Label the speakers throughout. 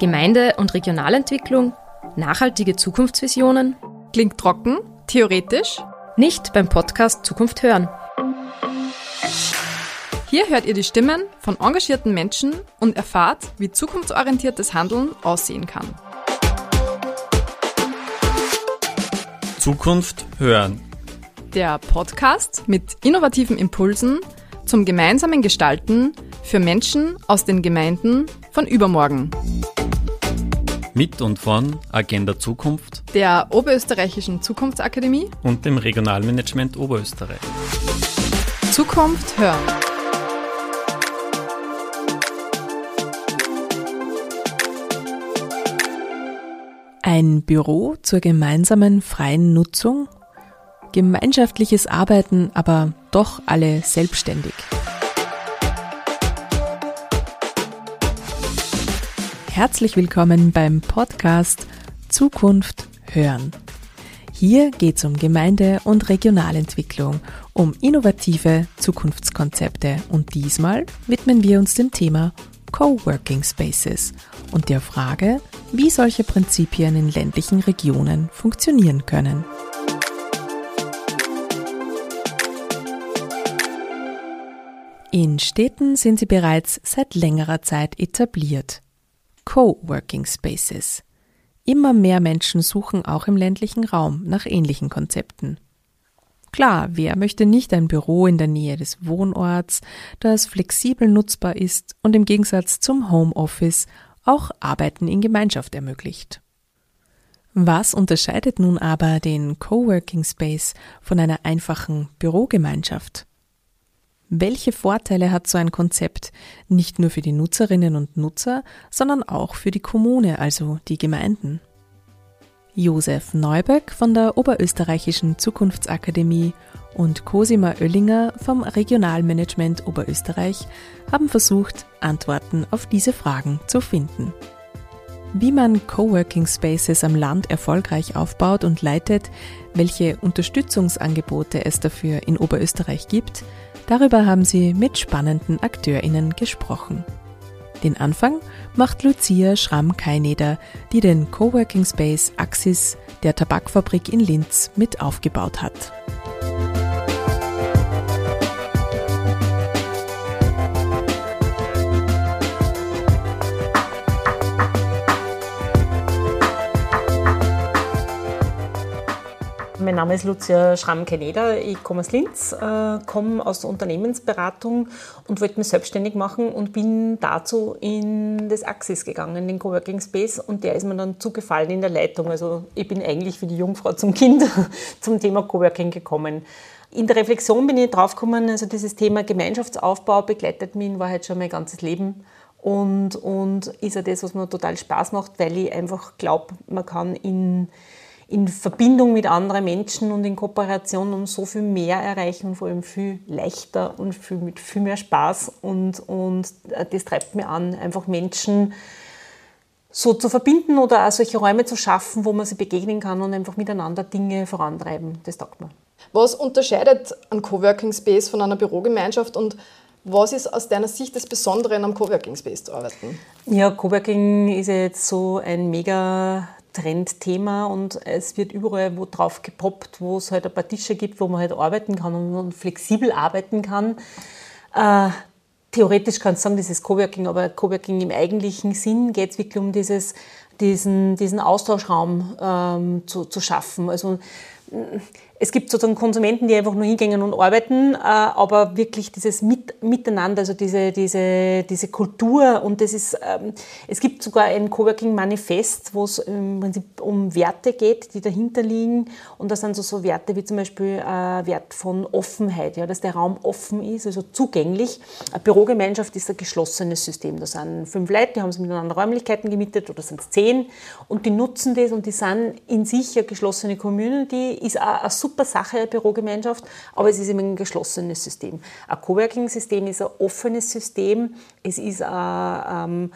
Speaker 1: Gemeinde- und Regionalentwicklung, nachhaltige Zukunftsvisionen?
Speaker 2: Klingt trocken, theoretisch?
Speaker 1: Nicht beim Podcast Zukunft hören.
Speaker 2: Hier hört ihr die Stimmen von engagierten Menschen und erfahrt, wie zukunftsorientiertes Handeln aussehen kann.
Speaker 3: Zukunft hören.
Speaker 2: Der Podcast mit innovativen Impulsen zum gemeinsamen Gestalten für Menschen aus den Gemeinden von übermorgen.
Speaker 3: Mit und von Agenda Zukunft
Speaker 2: Der Oberösterreichischen Zukunftsakademie
Speaker 3: und dem Regionalmanagement Oberösterreich.
Speaker 2: Zukunft hören.
Speaker 4: Ein Büro zur gemeinsamen freien Nutzung? Gemeinschaftliches Arbeiten, aber doch alle selbstständig. Herzlich willkommen beim Podcast Zukunft hören. Hier geht es um Gemeinde- und Regionalentwicklung, um innovative Zukunftskonzepte und diesmal widmen wir uns dem Thema Coworking Spaces und der Frage, wie solche Prinzipien in ländlichen Regionen funktionieren können. In Städten sind sie bereits seit längerer Zeit etabliert. Coworking Spaces. Immer mehr Menschen suchen auch im ländlichen Raum nach ähnlichen Konzepten. Klar, wer möchte nicht ein Büro in der Nähe des Wohnorts, das flexibel nutzbar ist und im Gegensatz zum Homeoffice auch Arbeiten in Gemeinschaft ermöglicht. Was unterscheidet nun aber den Coworking Space von einer einfachen Bürogemeinschaft? Welche Vorteile hat so ein Konzept nicht nur für die Nutzerinnen und Nutzer, sondern auch für die Kommune, also die Gemeinden? Josef Neuböck von der Oberösterreichischen Zukunftsakademie und Cosima Oellinger vom Regionalmanagement Oberösterreich haben versucht, Antworten auf diese Fragen zu finden. Wie man Coworking Spaces am Land erfolgreich aufbaut und leitet, welche Unterstützungsangebote es dafür in Oberösterreich gibt, darüber haben sie mit spannenden AkteurInnen gesprochen. Den Anfang macht Lucia Schramm-Keineder, die den Coworking Space Axis der Tabakfabrik in Linz mit aufgebaut hat.
Speaker 5: Mein Name ist Lucia Schramm-Keneder, ich komme aus Linz, äh, komme aus der Unternehmensberatung und wollte mich selbstständig machen und bin dazu in das Axis gegangen, den Coworking Space und der ist mir dann zugefallen in der Leitung. Also ich bin eigentlich wie die Jungfrau zum Kind zum Thema Coworking gekommen. In der Reflexion bin ich draufgekommen, also dieses Thema Gemeinschaftsaufbau begleitet mich in Wahrheit schon mein ganzes Leben und, und ist ja das, was mir total Spaß macht, weil ich einfach glaube, man kann in in Verbindung mit anderen Menschen und in Kooperation um so viel mehr erreichen und vor allem viel leichter und viel, mit viel mehr Spaß. Und, und das treibt mir an, einfach Menschen so zu verbinden oder auch solche Räume zu schaffen, wo man sich begegnen kann und einfach miteinander Dinge vorantreiben. Das taugt mir.
Speaker 2: Was unterscheidet ein Coworking Space von einer Bürogemeinschaft und was ist aus deiner Sicht das Besondere an einem Coworking Space zu arbeiten?
Speaker 5: Ja, Coworking ist ja jetzt so ein mega Trendthema und es wird überall wo drauf gepoppt, wo es halt ein paar Tische gibt, wo man halt arbeiten kann und flexibel arbeiten kann. Äh, theoretisch kannst du sagen, das ist Coworking, aber Coworking im eigentlichen Sinn geht es wirklich um dieses, diesen, diesen Austauschraum ähm, zu, zu schaffen. Also es gibt sozusagen Konsumenten, die einfach nur hingehen und arbeiten, äh, aber wirklich dieses Mit Miteinander, also diese, diese, diese Kultur und das ist, ähm, es gibt sogar ein Coworking-Manifest, wo es im Prinzip um Werte geht, die dahinter liegen und das sind so, so Werte wie zum Beispiel äh, Wert von Offenheit, ja, dass der Raum offen ist, also zugänglich. Eine Bürogemeinschaft ist ein geschlossenes System, da sind fünf Leute, die haben sich miteinander Räumlichkeiten gemietet oder sind es zehn und die nutzen das und die sind in sich eine geschlossene Community, ist auch eine super Sache, eine Bürogemeinschaft, aber es ist eben ein geschlossenes System. Ein Coworking-System ist ein offenes System, es ist ein, ähm,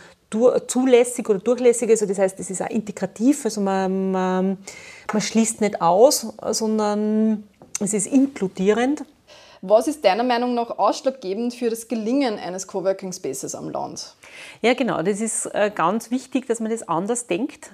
Speaker 5: zulässig oder durchlässig, also das heißt, es ist auch integrativ, also man, man, man schließt nicht aus, sondern es ist inkludierend.
Speaker 2: Was ist deiner Meinung nach ausschlaggebend für das Gelingen eines Coworking Spaces am Land?
Speaker 5: Ja, genau. Das ist äh, ganz wichtig, dass man das anders denkt.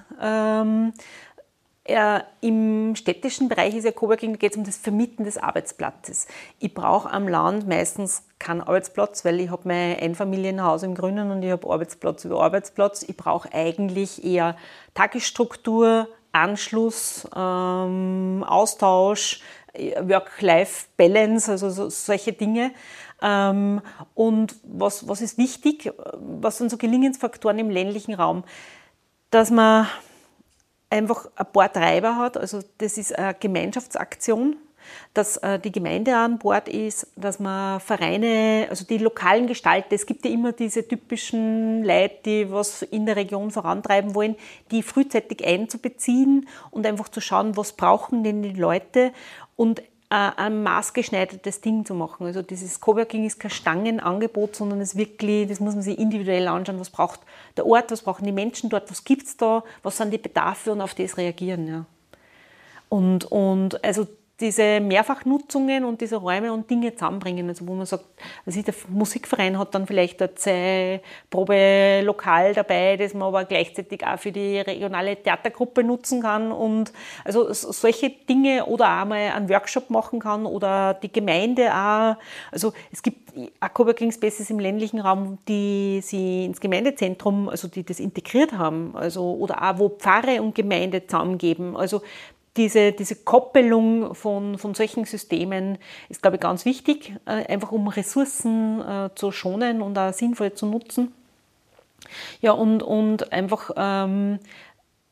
Speaker 5: Äh, Im städtischen Bereich ist ja Coworking, da geht es um das Vermieten des Arbeitsplatzes. Ich brauche am Land meistens keinen Arbeitsplatz, weil ich habe mein Einfamilienhaus im Grünen und ich habe Arbeitsplatz über Arbeitsplatz. Ich brauche eigentlich eher Tagesstruktur, Anschluss, ähm, Austausch, Work-Life-Balance, also so, solche Dinge. Ähm, und was, was ist wichtig, was sind so Gelingensfaktoren im ländlichen Raum? Dass man einfach ein paar Treiber hat. Also das ist eine Gemeinschaftsaktion, dass äh, die Gemeinde an Bord ist, dass man Vereine, also die lokalen Gestalter, es gibt ja immer diese typischen Leute, die was in der Region vorantreiben wollen, die frühzeitig einzubeziehen und einfach zu schauen, was brauchen denn die Leute und ein maßgeschneidertes Ding zu machen. Also dieses Coworking ist kein Stangenangebot, sondern es wirklich, das muss man sich individuell anschauen, was braucht der Ort, was brauchen die Menschen dort, was gibt es da, was sind die Bedarfe und auf das reagieren. Ja. Und, und also diese Mehrfachnutzungen und diese Räume und Dinge zusammenbringen. Also wo man sagt, also der Musikverein hat dann vielleicht ein Probelokal dabei, das man aber gleichzeitig auch für die regionale Theatergruppe nutzen kann und also solche Dinge oder auch mal einen Workshop machen kann oder die Gemeinde auch. Also es gibt auch Coworking Spaces im ländlichen Raum, die sie ins Gemeindezentrum, also die das integriert haben, also oder auch wo Pfarre und Gemeinde zusammengeben. Also diese, diese Koppelung von, von solchen Systemen ist, glaube ich, ganz wichtig, äh, einfach um Ressourcen äh, zu schonen und auch sinnvoll zu nutzen. Ja, und, und einfach ähm,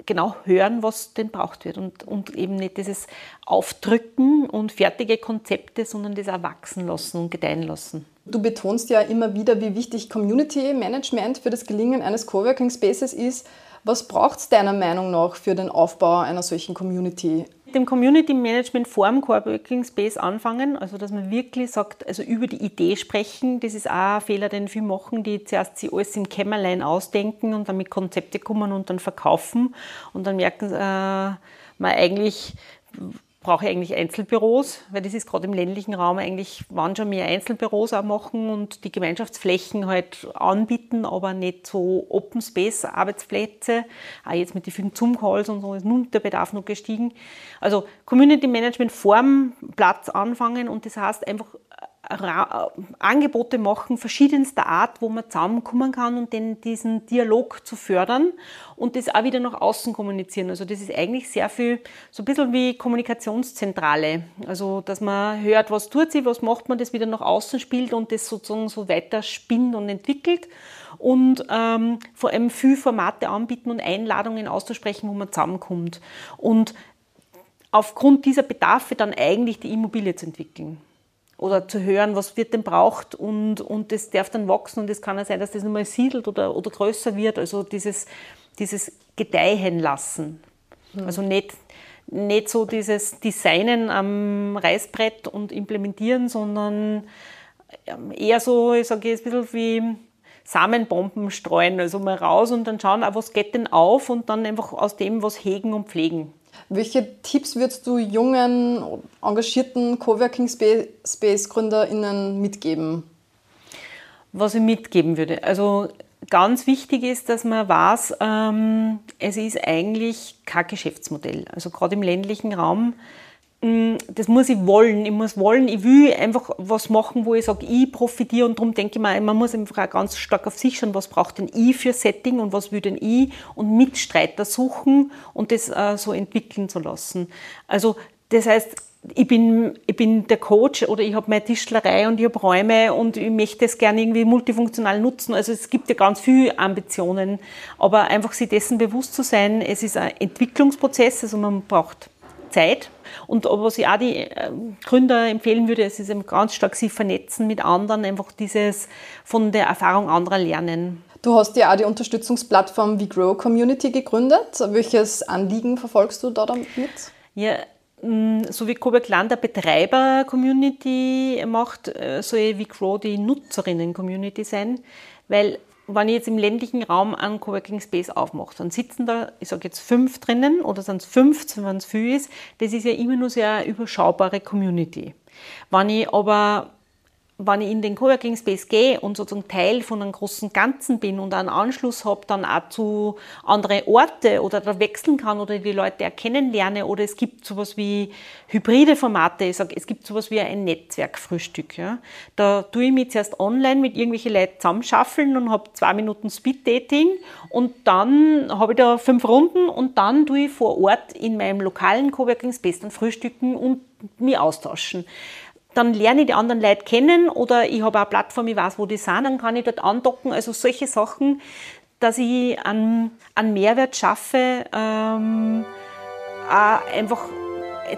Speaker 5: genau hören, was denn braucht wird und, und eben nicht dieses Aufdrücken und fertige Konzepte, sondern das erwachsen lassen und gedeihen lassen.
Speaker 2: Du betonst ja immer wieder, wie wichtig Community Management für das Gelingen eines Coworking Spaces ist. Was braucht es deiner Meinung nach für den Aufbau einer solchen Community?
Speaker 5: Mit dem Community Management vor dem Coworking Space anfangen, also dass man wirklich sagt, also über die Idee sprechen, das ist auch ein Fehler, den viele machen, die zuerst sich alles im Kämmerlein ausdenken und dann mit Konzepte kommen und dann verkaufen und dann merken äh, man eigentlich, brauche ich eigentlich Einzelbüros, weil das ist gerade im ländlichen Raum eigentlich, wann schon mehr Einzelbüros auch machen und die Gemeinschaftsflächen halt anbieten, aber nicht so Open Space Arbeitsplätze. Auch jetzt mit den vielen Zoom-Calls und so ist nun der Bedarf noch gestiegen. Also Community Management vorm Platz anfangen und das heißt einfach Angebote machen, verschiedenster Art, wo man zusammenkommen kann und den, diesen Dialog zu fördern und das auch wieder nach außen kommunizieren. Also das ist eigentlich sehr viel, so ein bisschen wie Kommunikationszentrale. Also dass man hört, was tut sie, was macht man, das wieder nach außen spielt und das sozusagen so weiter spinnt und entwickelt und ähm, vor allem viel Formate anbieten und Einladungen auszusprechen, wo man zusammenkommt. Und aufgrund dieser Bedarfe dann eigentlich die Immobilie zu entwickeln oder zu hören, was wird denn braucht und, und das darf dann wachsen und es kann ja sein, dass das nochmal siedelt oder, oder größer wird. Also dieses, dieses Gedeihen lassen. Mhm. Also nicht, nicht so dieses Designen am Reißbrett und implementieren, sondern ähm, eher so, ich sage jetzt ein bisschen wie Samenbomben streuen, also mal raus und dann schauen, was geht denn auf und dann einfach aus dem was hegen und pflegen.
Speaker 2: Welche Tipps würdest du jungen, engagierten Coworking Space GründerInnen mitgeben?
Speaker 5: Was ich mitgeben würde. Also ganz wichtig ist, dass man weiß, ähm, es ist eigentlich kein Geschäftsmodell. Also gerade im ländlichen Raum das muss ich wollen. Ich muss wollen, ich will einfach was machen, wo ich sage, ich profitiere und darum denke ich mir, man muss einfach auch ganz stark auf sich schauen, was braucht denn ich für Setting und was will denn ich und Mitstreiter suchen und das äh, so entwickeln zu lassen. Also das heißt, ich bin, ich bin der Coach oder ich habe meine Tischlerei und ich habe Räume und ich möchte es gerne irgendwie multifunktional nutzen. Also es gibt ja ganz viele Ambitionen, aber einfach sich dessen bewusst zu sein, es ist ein Entwicklungsprozess, also man braucht Zeit. Und was ich auch die ähm, Gründer empfehlen würde, ist eben ganz stark sich vernetzen mit anderen, einfach dieses von der Erfahrung anderer lernen.
Speaker 2: Du hast ja auch die Unterstützungsplattform WeGrow Community gegründet. Welches Anliegen verfolgst du da damit?
Speaker 5: Ja, mm, so wie Kobe Klan der Betreiber-Community macht, äh, soll WeGrow die Nutzerinnen-Community sein, weil wenn ich jetzt im ländlichen Raum einen Coworking Space aufmache, dann sitzen da, ich sage jetzt fünf drinnen oder sind es 15, wenn es viel ist, das ist ja immer nur sehr überschaubare Community. Wenn ich aber wenn ich in den Coworking Space gehe und sozusagen Teil von einem großen Ganzen bin und einen Anschluss habe, dann auch zu anderen Orten oder da wechseln kann oder die Leute erkennen lerne oder es gibt sowas wie hybride Formate, ich sage, es gibt sowas wie ein Netzwerkfrühstück. Ja. Da tue ich mich zuerst online mit irgendwelchen Leuten zusammenschaffeln und habe zwei Minuten Speed-Dating und dann habe ich da fünf Runden und dann tue ich vor Ort in meinem lokalen Coworking Space dann frühstücken und mich austauschen dann lerne ich die anderen Leute kennen oder ich habe eine Plattform, ich weiß, wo die sind, dann kann ich dort andocken. Also solche Sachen, dass ich einen, einen Mehrwert schaffe, ähm, einfach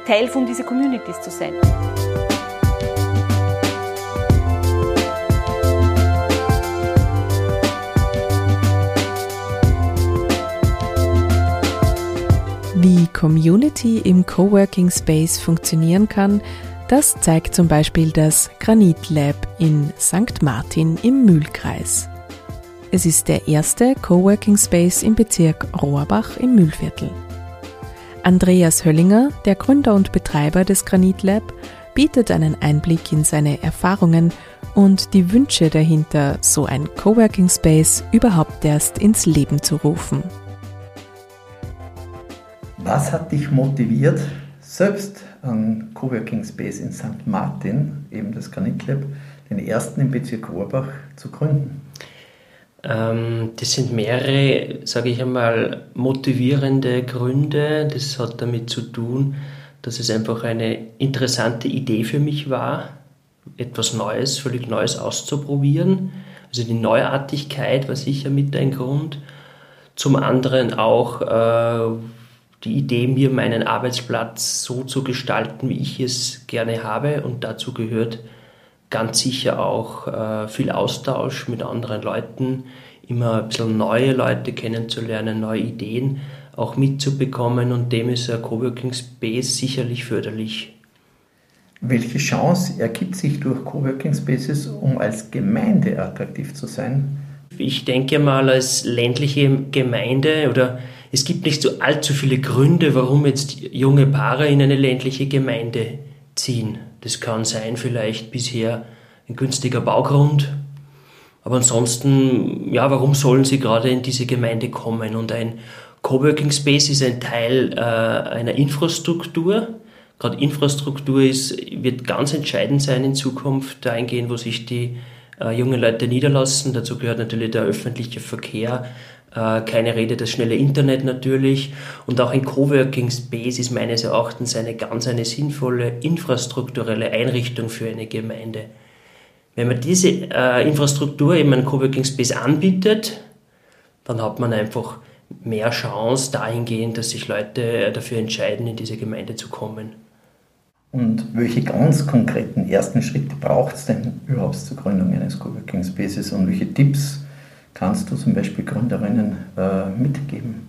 Speaker 5: Teil von diesen Communities zu sein.
Speaker 4: Wie Community im Coworking Space funktionieren kann, das zeigt zum Beispiel das Granit Lab in St. Martin im Mühlkreis. Es ist der erste Coworking Space im Bezirk Rohrbach im Mühlviertel. Andreas Höllinger, der Gründer und Betreiber des Granit Lab, bietet einen Einblick in seine Erfahrungen und die Wünsche dahinter, so ein Coworking Space überhaupt erst ins Leben zu rufen.
Speaker 6: Was hat dich motiviert, selbst einen Coworking Space in St. Martin, eben das Granit Lab, den ersten im Bezirk Rohrbach zu gründen?
Speaker 7: Ähm, das sind mehrere, sage ich einmal, motivierende Gründe. Das hat damit zu tun, dass es einfach eine interessante Idee für mich war, etwas Neues, völlig Neues auszuprobieren. Also die Neuartigkeit war sicher mit ein Grund. Zum anderen auch, äh, die Idee, mir meinen Arbeitsplatz so zu gestalten, wie ich es gerne habe. Und dazu gehört ganz sicher auch äh, viel Austausch mit anderen Leuten, immer ein bisschen neue Leute kennenzulernen, neue Ideen auch mitzubekommen. Und dem ist ein Coworking Space sicherlich förderlich.
Speaker 6: Welche Chance ergibt sich durch Coworking Spaces, um als Gemeinde attraktiv zu sein?
Speaker 7: Ich denke mal, als ländliche Gemeinde oder es gibt nicht so allzu viele Gründe, warum jetzt junge Paare in eine ländliche Gemeinde ziehen. Das kann sein vielleicht bisher ein günstiger Baugrund, aber ansonsten, ja, warum sollen sie gerade in diese Gemeinde kommen? Und ein Coworking Space ist ein Teil äh, einer Infrastruktur. Gerade Infrastruktur ist, wird ganz entscheidend sein in Zukunft, dahingehend, wo sich die äh, jungen Leute niederlassen. Dazu gehört natürlich der öffentliche Verkehr, keine Rede, das schnelle Internet natürlich. Und auch ein Coworking Space ist meines Erachtens eine ganz eine sinnvolle infrastrukturelle Einrichtung für eine Gemeinde. Wenn man diese äh, Infrastruktur eben ein Coworking Space anbietet, dann hat man einfach mehr Chance dahingehend, dass sich Leute dafür entscheiden, in diese Gemeinde zu kommen.
Speaker 6: Und welche ganz konkreten ersten Schritte braucht es denn überhaupt zur Gründung eines Coworking Spaces und welche Tipps kannst du zum Beispiel Gründerinnen äh, mitgeben?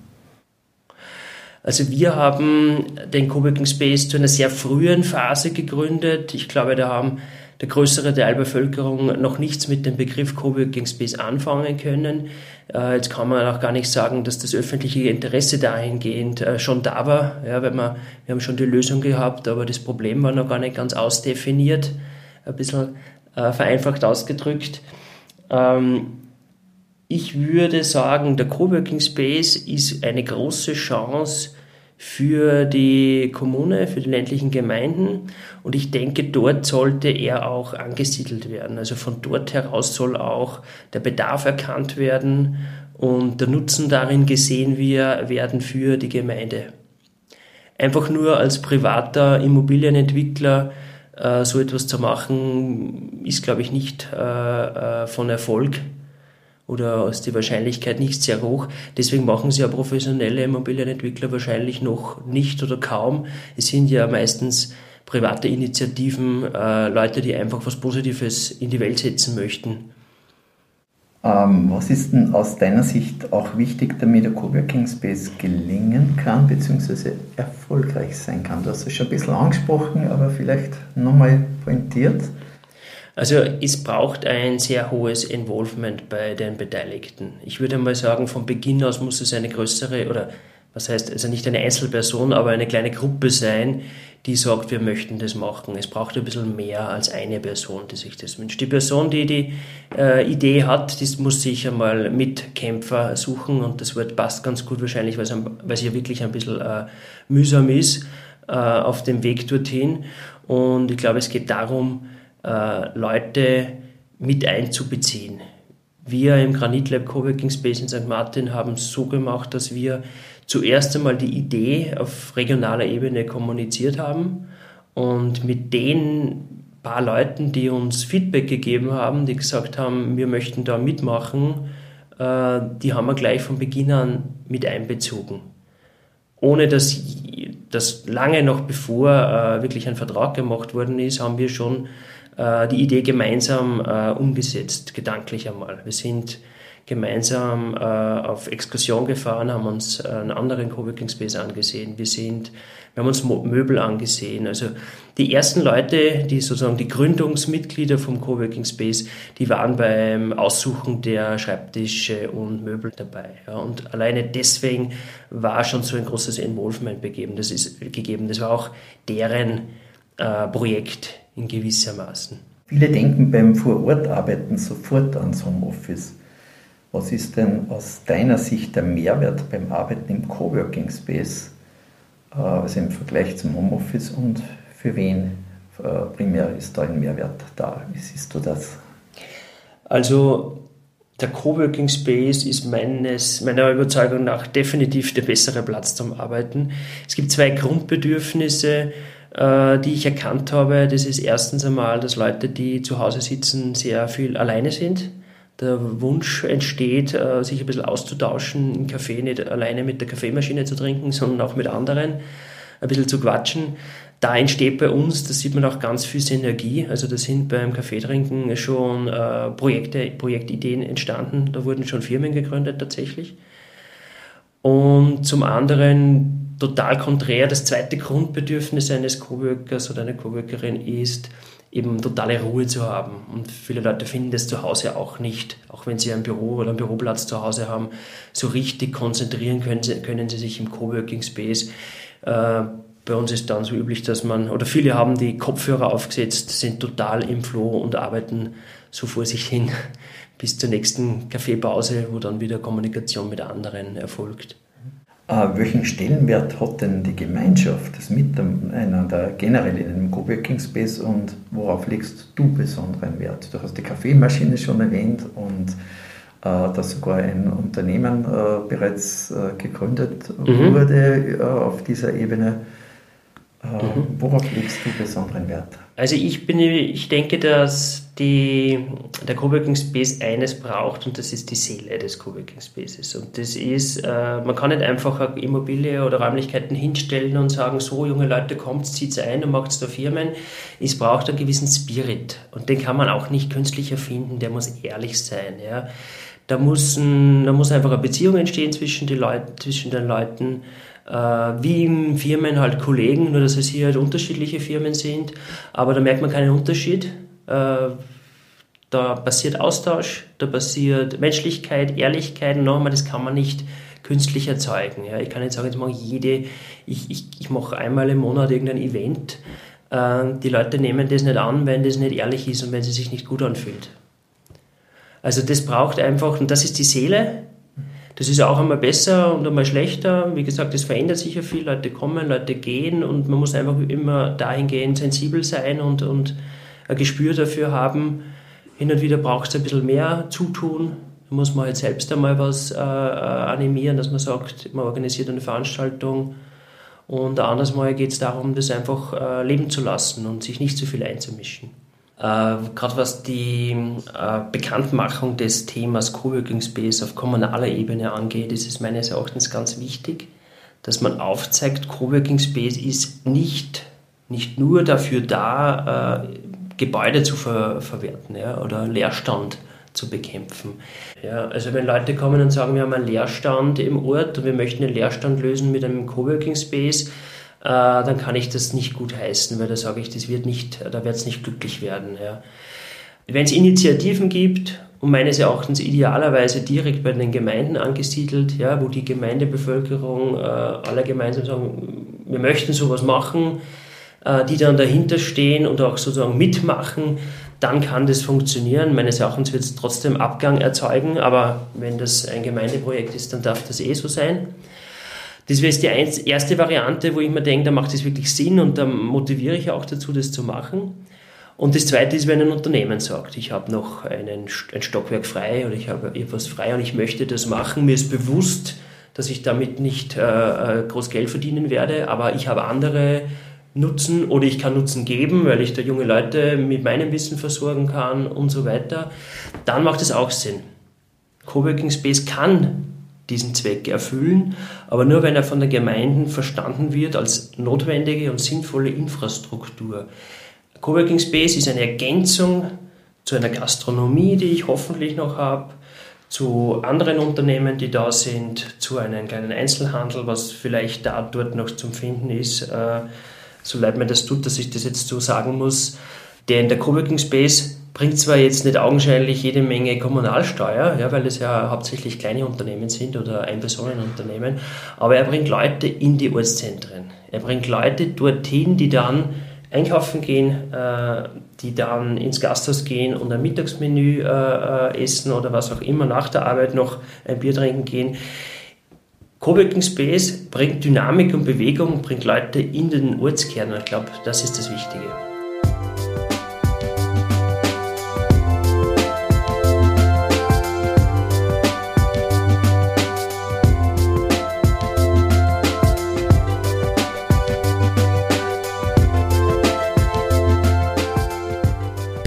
Speaker 7: Also wir haben den Coworking Space zu einer sehr frühen Phase gegründet. Ich glaube, da haben der größere Teil der Bevölkerung noch nichts mit dem Begriff Coworking Space anfangen können. Äh, jetzt kann man auch gar nicht sagen, dass das öffentliche Interesse dahingehend äh, schon da war, ja, weil wir, wir haben schon die Lösung gehabt, aber das Problem war noch gar nicht ganz ausdefiniert, ein bisschen äh, vereinfacht ausgedrückt. Ähm, ich würde sagen, der Coworking Space ist eine große Chance für die Kommune, für die ländlichen Gemeinden. Und ich denke, dort sollte er auch angesiedelt werden. Also von dort heraus soll auch der Bedarf erkannt werden und der Nutzen darin gesehen werden für die Gemeinde. Einfach nur als privater Immobilienentwickler äh, so etwas zu machen, ist, glaube ich, nicht äh, äh von Erfolg oder ist die Wahrscheinlichkeit nicht sehr hoch. Deswegen machen sie ja professionelle Immobilienentwickler wahrscheinlich noch nicht oder kaum. Es sind ja meistens private Initiativen, äh, Leute, die einfach was Positives in die Welt setzen möchten.
Speaker 6: Ähm, was ist denn aus deiner Sicht auch wichtig, damit der Coworking Space gelingen kann bzw. erfolgreich sein kann? Du hast es schon ein bisschen angesprochen, aber vielleicht nochmal pointiert.
Speaker 7: Also es braucht ein sehr hohes Involvement bei den Beteiligten. Ich würde mal sagen, von Beginn aus muss es eine größere oder was heißt also nicht eine Einzelperson, aber eine kleine Gruppe sein, die sagt, wir möchten das machen. Es braucht ein bisschen mehr als eine Person, die sich das wünscht. Die Person, die die äh, Idee hat, die muss sich einmal Mitkämpfer suchen und das Wort passt ganz gut wahrscheinlich, weil es, ja wirklich ein bisschen äh, mühsam ist äh, auf dem Weg dorthin. Und ich glaube, es geht darum, äh, Leute mit einzubeziehen. Wir im Granit Lab Coworking Space in St. Martin haben es so gemacht, dass wir zuerst einmal die Idee auf regionaler Ebene kommuniziert haben und mit den paar Leuten, die uns Feedback gegeben haben, die gesagt haben, wir möchten da mitmachen, äh, die haben wir gleich von Beginn an mit einbezogen. Ohne dass das lange noch bevor äh, wirklich ein Vertrag gemacht worden ist, haben wir schon äh, die Idee gemeinsam umgesetzt, gedanklich einmal. Wir sind gemeinsam äh, auf Exkursion gefahren, haben uns äh, einen anderen Coworking Space angesehen. Wir sind, wir haben uns Möbel angesehen. Also die ersten Leute, die sozusagen die Gründungsmitglieder vom Coworking Space, die waren beim Aussuchen der Schreibtische und Möbel dabei. Ja. Und alleine deswegen war schon so ein großes Involvement begeben. Das ist gegeben. Das war auch deren äh, Projekt in gewissermaßen.
Speaker 6: Viele denken beim Vorortarbeiten sofort ans Homeoffice. Was ist denn aus deiner Sicht der Mehrwert beim Arbeiten im Coworking Space, äh, also im Vergleich zum Homeoffice und für wen äh, primär ist da ein Mehrwert da? Wie siehst du das?
Speaker 7: Also der Coworking Space ist meines, meiner Überzeugung nach definitiv der bessere Platz zum Arbeiten. Es gibt zwei Grundbedürfnisse, äh, die ich erkannt habe. Das ist erstens einmal, dass Leute, die zu Hause sitzen, sehr viel alleine sind der Wunsch entsteht, äh, sich ein bisschen auszutauschen, im Café nicht alleine mit der Kaffeemaschine zu trinken, sondern auch mit anderen, ein bisschen zu quatschen. Da entsteht bei uns, das sieht man auch ganz viel Synergie. Also da sind beim Kaffeetrinken schon äh, Projekte, Projektideen entstanden. Da wurden schon Firmen gegründet tatsächlich. Und zum anderen total konträr, das zweite Grundbedürfnis eines Coworkers oder einer Coworkerin ist, eben totale Ruhe zu haben. Und viele Leute finden das zu Hause auch nicht, auch wenn sie ein Büro oder einen Büroplatz zu Hause haben, so richtig konzentrieren können sie, können sie sich im Coworking Space. Äh, bei uns ist dann so üblich, dass man, oder viele haben die Kopfhörer aufgesetzt, sind total im Flow und arbeiten so vor sich hin bis zur nächsten Kaffeepause, wo dann wieder Kommunikation mit anderen erfolgt.
Speaker 6: Äh, welchen Stellenwert hat denn die Gemeinschaft, das Miteinander generell in einem Coworking Space und worauf legst du besonderen Wert? Du hast die Kaffeemaschine schon erwähnt und äh, dass sogar ein Unternehmen äh, bereits äh, gegründet mhm. wurde äh, auf dieser Ebene. Mhm. Worauf legst du besonderen Wert?
Speaker 7: Also ich, bin, ich denke, dass die, der Coworking Space eines braucht und das ist die Seele des Coworking Spaces. Und das ist, äh, man kann nicht einfach Immobilie oder Räumlichkeiten hinstellen und sagen, so junge Leute, kommt, zieht ein und macht da Firmen. Es braucht einen gewissen Spirit und den kann man auch nicht künstlich erfinden, der muss ehrlich sein. Ja. Da, muss ein, da muss einfach eine Beziehung entstehen zwischen, die Leute, zwischen den Leuten wie in Firmen halt Kollegen, nur dass es hier halt unterschiedliche Firmen sind, aber da merkt man keinen Unterschied. Äh, da passiert Austausch, da passiert Menschlichkeit, Ehrlichkeit. Nochmal, das kann man nicht künstlich erzeugen. Ja. Ich kann nicht sagen, jetzt mache jede, ich, ich, ich mache einmal im Monat irgendein Event. Äh, die Leute nehmen das nicht an, wenn das nicht ehrlich ist und wenn sie sich nicht gut anfühlt. Also das braucht einfach, und das ist die Seele. Das ist auch einmal besser und einmal schlechter. Wie gesagt, es verändert sich ja viel. Leute kommen, Leute gehen und man muss einfach immer dahingehend sensibel sein und, und ein Gespür dafür haben. Hin und wieder braucht es ein bisschen mehr Zutun. Da muss man halt selbst einmal was äh, äh, animieren, dass man sagt, man organisiert eine Veranstaltung. Und ein anderes Mal geht es darum, das einfach äh, leben zu lassen und sich nicht zu viel einzumischen. Äh, Gerade was die äh, Bekanntmachung des Themas Coworking Space auf kommunaler Ebene angeht, ist es meines Erachtens ganz wichtig, dass man aufzeigt, Coworking Space ist nicht, nicht nur dafür da, äh, Gebäude zu ver verwerten ja, oder Leerstand zu bekämpfen. Ja, also wenn Leute kommen und sagen, wir haben einen Leerstand im Ort und wir möchten den Leerstand lösen mit einem Coworking Space, äh, dann kann ich das nicht gut heißen, weil da sage ich, das wird nicht, da wird es nicht glücklich werden. Ja. Wenn es Initiativen gibt, und meines Erachtens idealerweise direkt bei den Gemeinden angesiedelt, ja, wo die Gemeindebevölkerung äh, alle gemeinsam sagen, wir möchten sowas machen, äh, die dann dahinter stehen und auch sozusagen mitmachen, dann kann das funktionieren. Meines Erachtens wird es trotzdem Abgang erzeugen, aber wenn das ein Gemeindeprojekt ist, dann darf das eh so sein. Das wäre die erste Variante, wo ich mir denke, da macht es wirklich Sinn und da motiviere ich auch dazu, das zu machen. Und das Zweite ist, wenn ein Unternehmen sagt, ich habe noch einen, ein Stockwerk frei oder ich habe etwas frei und ich möchte das machen. Mir ist bewusst, dass ich damit nicht äh, äh groß Geld verdienen werde, aber ich habe andere Nutzen oder ich kann Nutzen geben, weil ich da junge Leute mit meinem Wissen versorgen kann und so weiter, dann macht es auch Sinn. Coworking Space kann diesen Zweck erfüllen, aber nur wenn er von den Gemeinden verstanden wird als notwendige und sinnvolle Infrastruktur. Coworking Space ist eine Ergänzung zu einer Gastronomie, die ich hoffentlich noch habe, zu anderen Unternehmen, die da sind, zu einem kleinen Einzelhandel, was vielleicht da dort noch zum Finden ist. Äh, so leid mir das tut, dass ich das jetzt so sagen muss. Denn der Coworking Space bringt zwar jetzt nicht augenscheinlich jede Menge Kommunalsteuer, ja, weil es ja hauptsächlich kleine Unternehmen sind oder Ein-Personen-Unternehmen, aber er bringt Leute in die Ortszentren. Er bringt Leute dorthin, die dann einkaufen gehen, äh, die dann ins Gasthaus gehen und ein Mittagsmenü äh, äh, essen oder was auch immer, nach der Arbeit noch ein Bier trinken gehen. Coworking Space bringt Dynamik und Bewegung, bringt Leute in den Ortskern. Ich glaube, das ist das Wichtige.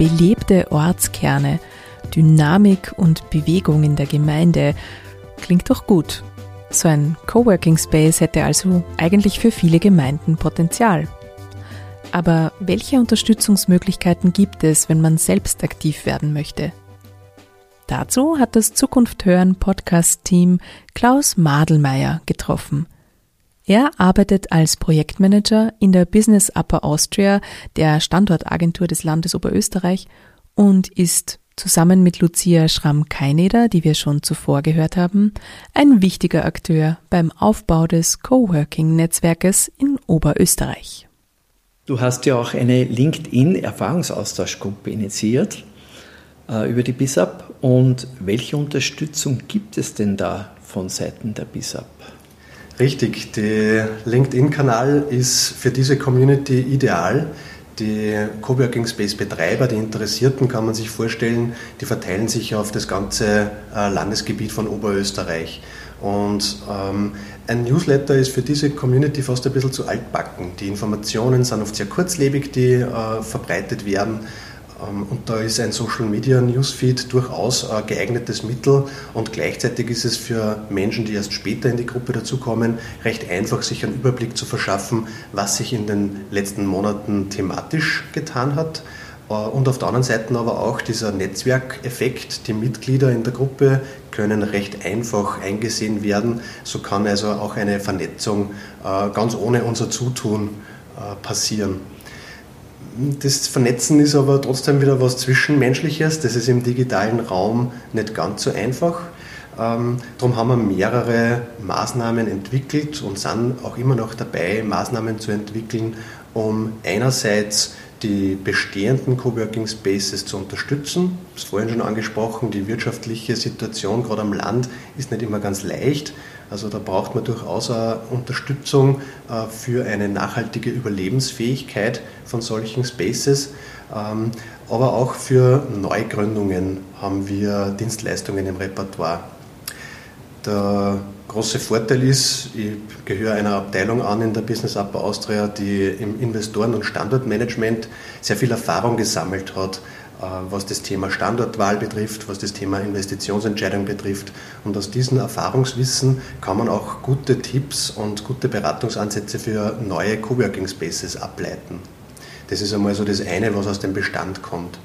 Speaker 4: Belebte Ortskerne, Dynamik und Bewegung in der Gemeinde. Klingt doch gut. So ein Coworking Space hätte also eigentlich für viele Gemeinden Potenzial. Aber welche Unterstützungsmöglichkeiten gibt es, wenn man selbst aktiv werden möchte? Dazu hat das Zukunft hören Podcast-Team Klaus Madelmeier getroffen. Er arbeitet als Projektmanager in der Business Upper Austria, der Standortagentur des Landes Oberösterreich und ist zusammen mit Lucia Schramm-Keineder, die wir schon zuvor gehört haben, ein wichtiger Akteur beim Aufbau des Coworking-Netzwerkes in Oberösterreich.
Speaker 6: Du hast ja auch eine LinkedIn-Erfahrungsaustauschgruppe initiiert äh, über die BISAP. Und welche Unterstützung gibt es denn da von Seiten der BISAP?
Speaker 8: Richtig, der LinkedIn-Kanal ist für diese Community ideal. Die Coworking Space Betreiber, die Interessierten, kann man sich vorstellen, die verteilen sich auf das ganze äh, Landesgebiet von Oberösterreich. Und ähm, ein Newsletter ist für diese Community fast ein bisschen zu altbacken. Die Informationen sind oft sehr kurzlebig, die äh, verbreitet werden. Ähm, und da ist ein Social Media Newsfeed durchaus ein geeignetes Mittel und gleichzeitig ist es für Menschen, die erst später in die Gruppe dazukommen, recht einfach, sich einen Überblick zu verschaffen, was sich in den letzten Monaten thematisch getan hat. Äh, und auf der anderen Seite aber auch dieser Netzwerkeffekt. Die Mitglieder in der Gruppe können recht einfach eingesehen werden. So kann also auch eine Vernetzung äh, ganz ohne unser Zutun äh, passieren. Das Vernetzen ist aber trotzdem wieder was Zwischenmenschliches. Das ist im digitalen Raum nicht ganz so einfach. Ähm, darum haben wir mehrere Maßnahmen entwickelt und sind auch immer noch dabei, Maßnahmen zu entwickeln, um einerseits die bestehenden Coworking Spaces zu unterstützen. Das vorhin schon angesprochen, die wirtschaftliche Situation gerade am Land ist nicht immer ganz leicht. Also da braucht man durchaus eine Unterstützung äh, für eine nachhaltige Überlebensfähigkeit von solchen Spaces. Ähm, aber auch für Neugründungen haben wir Dienstleistungen im Repertoire. Der große Vorteil ist, ich gehöre einer Abteilung an in der Business Upper Austria, die im Investoren- und Standortmanagement sehr viel Erfahrung gesammelt hat äh, was das Thema Standortwahl betrifft, was das Thema Investitionsentscheidung betrifft. Und aus diesem Erfahrungswissen kann man auch gute Tipps und gute Beratungsansätze für neue Coworking Spaces ableiten. Das ist einmal so das eine, was aus dem Bestand kommt.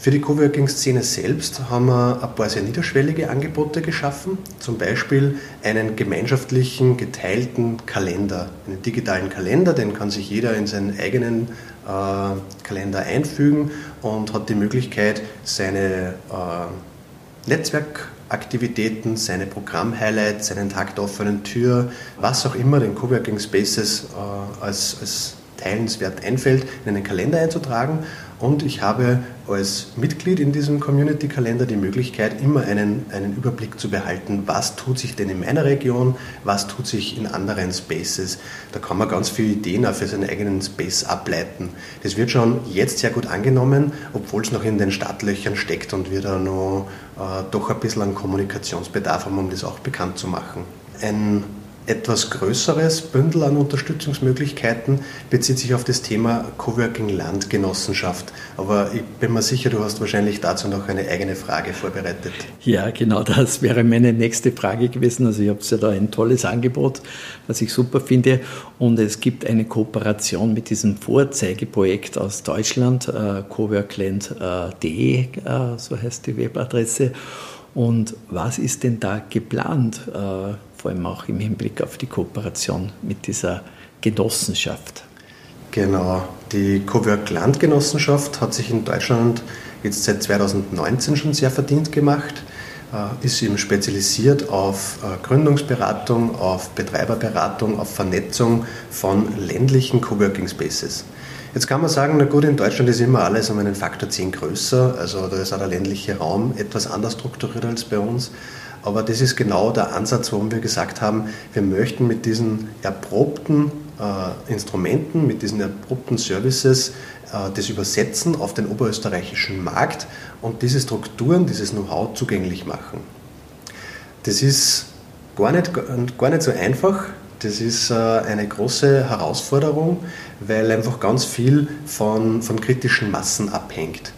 Speaker 8: Für die Coworking-Szene selbst haben wir ein paar sehr niederschwellige Angebote geschaffen, zum Beispiel einen gemeinschaftlichen, geteilten Kalender, einen digitalen Kalender, den kann sich jeder in seinen eigenen äh, Kalender einfügen und hat die Möglichkeit, seine äh, Netzwerkaktivitäten, seine Programmhighlights, seinen Tag der offenen Tür, was auch immer den Coworking Spaces äh, als, als teilenswert einfällt, in einen Kalender einzutragen und ich habe als Mitglied in diesem Community-Kalender die Möglichkeit, immer einen, einen Überblick zu behalten, was tut sich denn in meiner Region, was tut sich in anderen Spaces. Da kann man ganz viele Ideen auch für seinen eigenen Space ableiten. Das wird schon jetzt sehr gut angenommen, obwohl es noch in den Startlöchern steckt und wir da noch äh, doch ein bisschen an Kommunikationsbedarf haben, um das auch bekannt zu machen. Ein etwas größeres Bündel an Unterstützungsmöglichkeiten bezieht sich auf das Thema Coworking Landgenossenschaft. Aber ich bin mir sicher, du hast wahrscheinlich dazu noch eine eigene Frage vorbereitet.
Speaker 6: Ja, genau, das wäre meine nächste Frage gewesen. Also ich habe ja da ein tolles Angebot, was ich super finde. Und es gibt eine Kooperation mit diesem Vorzeigeprojekt aus Deutschland, äh, coworkland.de, äh, so heißt die Webadresse. Und was ist denn da geplant? Äh, vor allem auch im Hinblick auf die Kooperation mit dieser Genossenschaft.
Speaker 8: Genau, die Cowork Landgenossenschaft hat sich in Deutschland jetzt seit 2019 schon sehr verdient gemacht, äh, ist eben spezialisiert auf äh, Gründungsberatung, auf Betreiberberatung, auf Vernetzung von ländlichen Coworking Spaces. Jetzt kann man sagen, na gut, in Deutschland ist immer alles um einen Faktor 10 größer, also da ist auch der ländliche Raum etwas anders strukturiert als bei uns. Aber das ist genau der Ansatz, warum wir gesagt haben, wir möchten mit diesen erprobten äh, Instrumenten, mit diesen erprobten Services äh, das übersetzen auf den oberösterreichischen Markt und diese Strukturen, dieses Know-how zugänglich machen. Das ist gar nicht, gar nicht so einfach. Das ist äh, eine große Herausforderung, weil einfach ganz viel von, von kritischen Massen abhängt.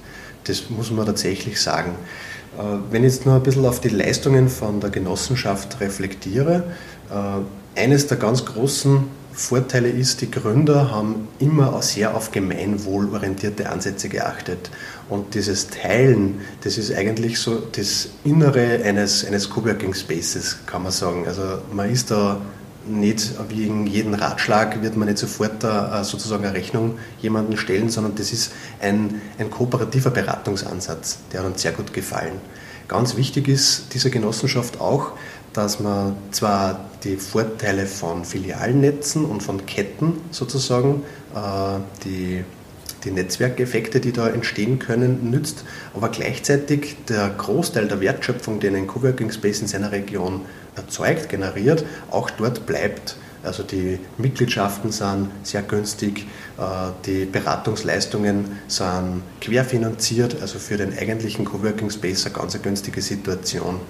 Speaker 8: Das muss man tatsächlich sagen. Äh, wenn ich jetzt nur ein bisschen auf die Leistungen von der Genossenschaft reflektiere, äh, eines der ganz großen Vorteile ist, die Gründer haben immer sehr auf gemeinwohlorientierte Ansätze geachtet. Und dieses Teilen, das ist eigentlich so das Innere eines, eines Coworking Spaces, kann man sagen. Also man ist da nicht wegen jeden Ratschlag wird man nicht sofort äh, sozusagen eine Rechnung jemanden stellen, sondern das ist ein, ein kooperativer Beratungsansatz, der hat uns sehr gut gefallen. Ganz wichtig ist dieser Genossenschaft auch, dass man zwar die Vorteile von Filialnetzen und von Ketten sozusagen, äh, die, die Netzwerkeffekte, die da entstehen können, nützt, aber gleichzeitig der Großteil der Wertschöpfung, den ein Coworking Space in seiner Region erzeugt, generiert, auch dort bleibt. Also die Mitgliedschaften sind sehr günstig, äh, die Beratungsleistungen sind querfinanziert, also für den eigentlichen Coworking Space eine ganz günstige Situation.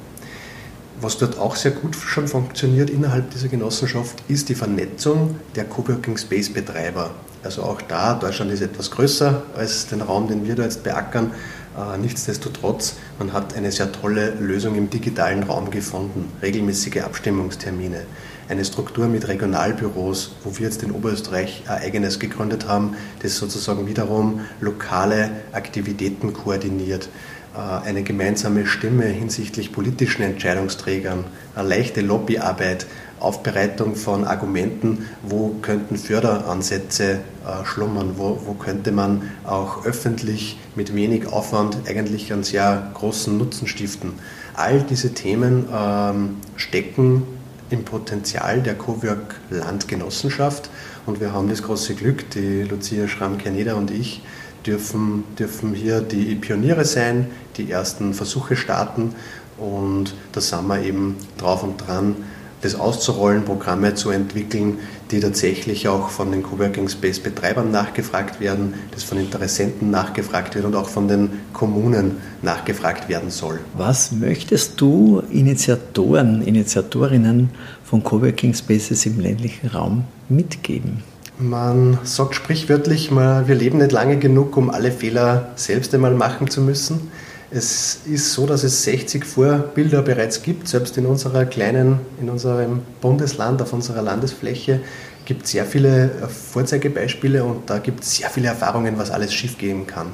Speaker 8: Was dort auch sehr gut schon funktioniert innerhalb dieser Genossenschaft, ist die Vernetzung der Coworking Space Betreiber. Also auch da, Deutschland ist etwas größer als den Raum, den wir da jetzt beackern, äh, nichtsdestotrotz, man hat eine sehr tolle Lösung im digitalen Raum gefunden. Regelmäßige Abstimmungstermine, eine Struktur mit Regionalbüros, wo wir jetzt in Oberösterreich ein eigenes gegründet haben, das sozusagen wiederum lokale Aktivitäten koordiniert eine gemeinsame Stimme hinsichtlich politischen Entscheidungsträgern, eine leichte Lobbyarbeit, Aufbereitung von Argumenten, wo könnten Förderansätze äh, schlummern, wo, wo könnte man auch öffentlich mit wenig Aufwand eigentlich einen sehr großen Nutzen stiften. All diese Themen ähm, stecken im Potenzial der Cowork Landgenossenschaft und wir haben das große Glück, die Lucia Schramm-Kerneder und ich dürfen, dürfen hier die Pioniere sein, die ersten Versuche starten und da sind wir eben drauf und dran, das auszurollen, Programme zu entwickeln, die tatsächlich auch von den Coworking Space Betreibern nachgefragt werden, das von Interessenten nachgefragt wird und auch von den Kommunen nachgefragt werden soll.
Speaker 6: Was möchtest du Initiatoren, Initiatorinnen von Coworking Spaces im ländlichen Raum mitgeben?
Speaker 8: Man sagt sprichwörtlich, wir leben nicht lange genug, um alle Fehler selbst einmal machen zu müssen. Es ist so, dass es 60 Vorbilder bereits gibt, selbst in unserer kleinen, in unserem Bundesland, auf unserer Landesfläche gibt es sehr viele Vorzeigebeispiele und da gibt es sehr viele Erfahrungen, was alles schiefgehen kann.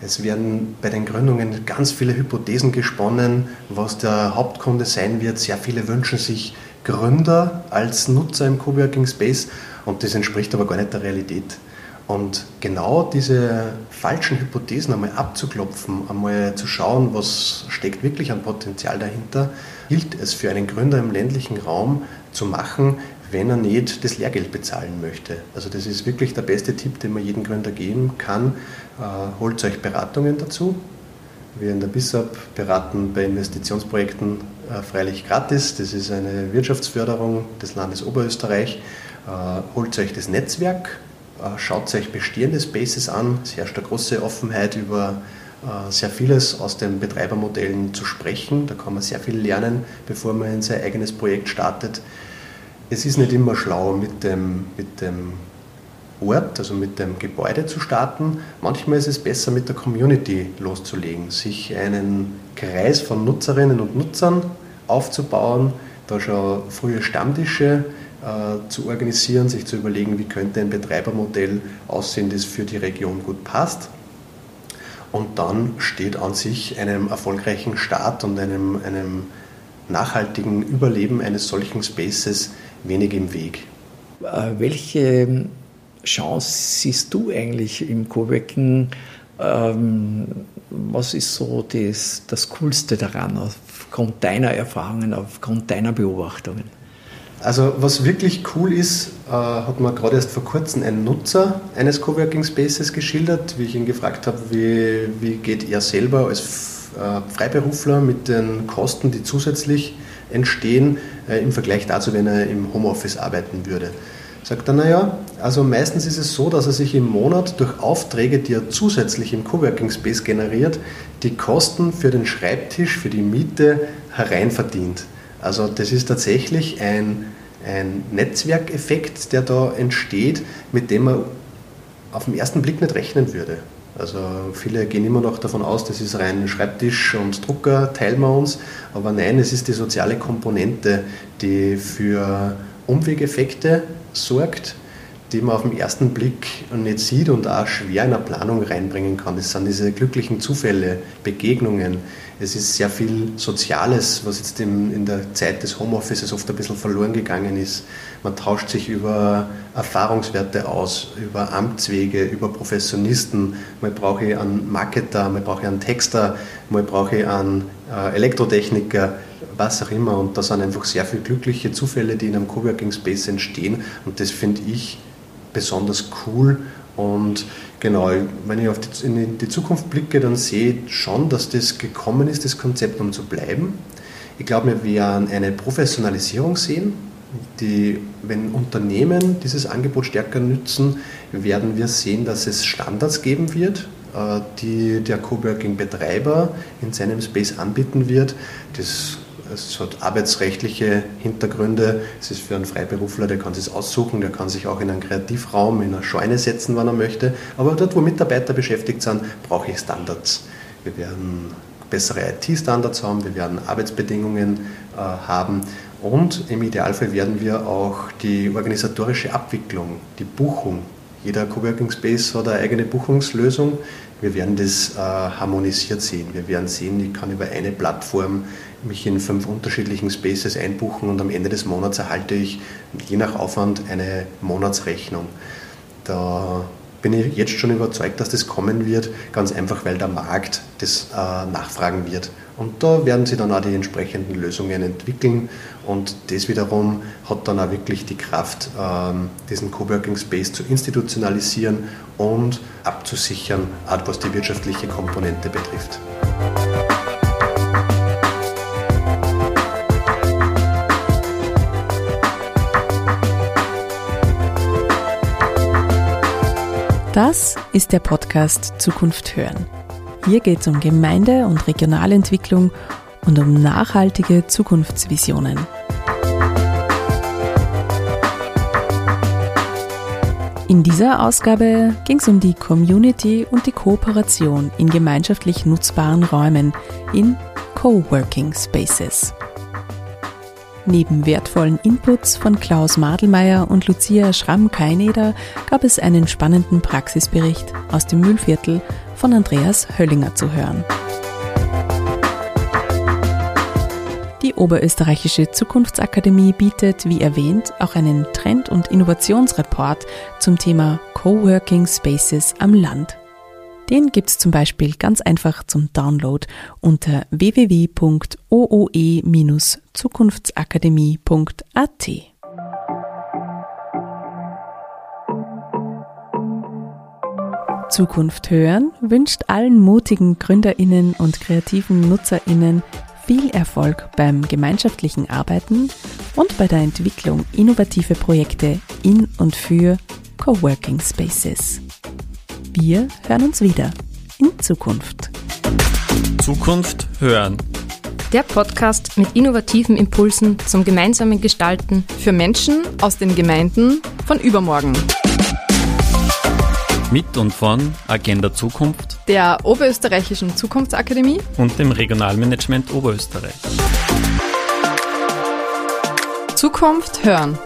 Speaker 8: Es werden bei den Gründungen ganz viele Hypothesen gesponnen, was der Hauptkunde sein wird. Sehr viele wünschen sich Gründer als Nutzer im Coworking Space und das entspricht aber gar nicht der Realität. Und genau diese falschen Hypothesen einmal abzuklopfen, einmal zu schauen, was steckt wirklich an Potenzial dahinter, gilt es für einen Gründer im ländlichen Raum zu machen, wenn er nicht das Lehrgeld bezahlen möchte. Also das ist wirklich der beste Tipp, den man jedem Gründer geben kann. Äh, holt euch Beratungen dazu. Wir in der BISAP beraten bei Investitionsprojekten äh, freilich gratis. Das ist eine Wirtschaftsförderung des Landes Oberösterreich. Äh, holt euch das Netzwerk äh, schaut euch bestehende Spaces an. Es herrscht eine große Offenheit über äh, sehr vieles aus den Betreibermodellen zu sprechen. Da kann man sehr viel lernen, bevor man in sein eigenes Projekt startet. Es ist nicht immer schlau, mit dem, mit dem Ort, also mit dem Gebäude zu starten. Manchmal ist es besser, mit der Community loszulegen, sich einen Kreis von Nutzerinnen und Nutzern aufzubauen, da schon frühe Stammtische zu organisieren, sich zu überlegen, wie könnte ein Betreibermodell aussehen, das für die Region gut passt. Und dann steht an sich einem erfolgreichen Start und einem, einem nachhaltigen Überleben eines solchen Spaces wenig im Weg.
Speaker 6: Äh, welche Chance siehst du eigentlich im Coworking? Ähm, was ist so das, das Coolste daran, aufgrund deiner Erfahrungen, aufgrund deiner Beobachtungen?
Speaker 8: Also was wirklich cool ist, äh, hat mir gerade erst vor kurzem ein Nutzer eines Coworking Spaces geschildert, wie ich ihn gefragt habe, wie, wie geht er selber als äh, Freiberufler mit den Kosten, die zusätzlich entstehen, äh, im Vergleich dazu, wenn er im Homeoffice arbeiten würde. Sagt er, naja, also meistens ist es so, dass er sich im Monat durch Aufträge, die er zusätzlich im Coworking Space generiert, die Kosten für den Schreibtisch, für die Miete hereinverdient. Also das ist tatsächlich ein, ein Netzwerkeffekt, der da entsteht, mit dem man auf den ersten Blick nicht rechnen würde. Also viele gehen immer noch davon aus, das ist rein Schreibtisch und Drucker, teilen wir uns. Aber nein, es ist die soziale Komponente, die für Umwegeffekte sorgt, die man auf den ersten Blick nicht sieht und auch schwer in eine Planung reinbringen kann. Das sind diese glücklichen Zufälle, Begegnungen, es ist sehr viel Soziales, was jetzt in der Zeit des Homeoffices oft ein bisschen verloren gegangen ist. Man tauscht sich über Erfahrungswerte aus, über Amtswege, über Professionisten. Mal brauche ich einen Marketer, mal brauche ich einen Texter, mal brauche ich einen äh, Elektrotechniker, was auch immer. Und da sind einfach sehr viele glückliche Zufälle, die in einem Coworking Space entstehen. Und das finde ich besonders cool und genau, wenn ich auf die, in die Zukunft blicke, dann sehe ich schon, dass das gekommen ist, das Konzept, um zu bleiben. Ich glaube, wir werden eine Professionalisierung sehen. Die, wenn Unternehmen dieses Angebot stärker nützen, werden wir sehen, dass es Standards geben wird, äh, die der Coworking-Betreiber in seinem Space anbieten wird. Das es hat arbeitsrechtliche Hintergründe. Es ist für einen Freiberufler, der kann sich aussuchen, der kann sich auch in einen Kreativraum, in eine Scheune setzen, wann er möchte. Aber dort, wo Mitarbeiter beschäftigt sind, brauche ich Standards. Wir werden bessere IT-Standards haben, wir werden Arbeitsbedingungen äh, haben und im Idealfall werden wir auch die organisatorische Abwicklung, die Buchung, jeder Coworking Space hat eine eigene Buchungslösung. Wir werden das äh, harmonisiert sehen. Wir werden sehen, ich kann über eine Plattform mich in fünf unterschiedlichen Spaces einbuchen und am Ende des Monats erhalte ich je nach Aufwand eine Monatsrechnung. Da bin ich jetzt schon überzeugt, dass das kommen wird, ganz einfach, weil der Markt das äh, nachfragen wird. Und da werden sie dann auch die entsprechenden Lösungen entwickeln und das wiederum hat dann auch wirklich die Kraft, ähm, diesen Coworking Space zu institutionalisieren und abzusichern, was die wirtschaftliche Komponente betrifft.
Speaker 4: Das ist der Podcast Zukunft hören. Hier geht es um Gemeinde- und Regionalentwicklung und um nachhaltige Zukunftsvisionen. In dieser Ausgabe ging es um die Community und die Kooperation in gemeinschaftlich nutzbaren Räumen in Coworking Spaces. Neben wertvollen Inputs von Klaus Madelmeier und Lucia Schramm-Keineder gab es einen spannenden Praxisbericht aus dem Mühlviertel von Andreas Höllinger zu hören. Die Oberösterreichische Zukunftsakademie bietet, wie erwähnt, auch einen Trend- und Innovationsreport zum Thema Coworking Spaces am Land. Den gibt's zum Beispiel ganz einfach zum Download unter www.ooe-zukunftsakademie.at. Zukunft hören wünscht allen mutigen Gründerinnen und kreativen Nutzerinnen viel Erfolg beim gemeinschaftlichen Arbeiten und bei der Entwicklung innovative Projekte in und für Coworking Spaces. Wir hören uns wieder in Zukunft.
Speaker 3: Zukunft hören.
Speaker 1: Der Podcast mit innovativen Impulsen zum gemeinsamen Gestalten
Speaker 2: Für Menschen aus den Gemeinden von übermorgen.
Speaker 3: Mit und von Agenda Zukunft
Speaker 2: Der Oberösterreichischen Zukunftsakademie
Speaker 3: und dem Regionalmanagement Oberösterreich.
Speaker 2: Zukunft hören.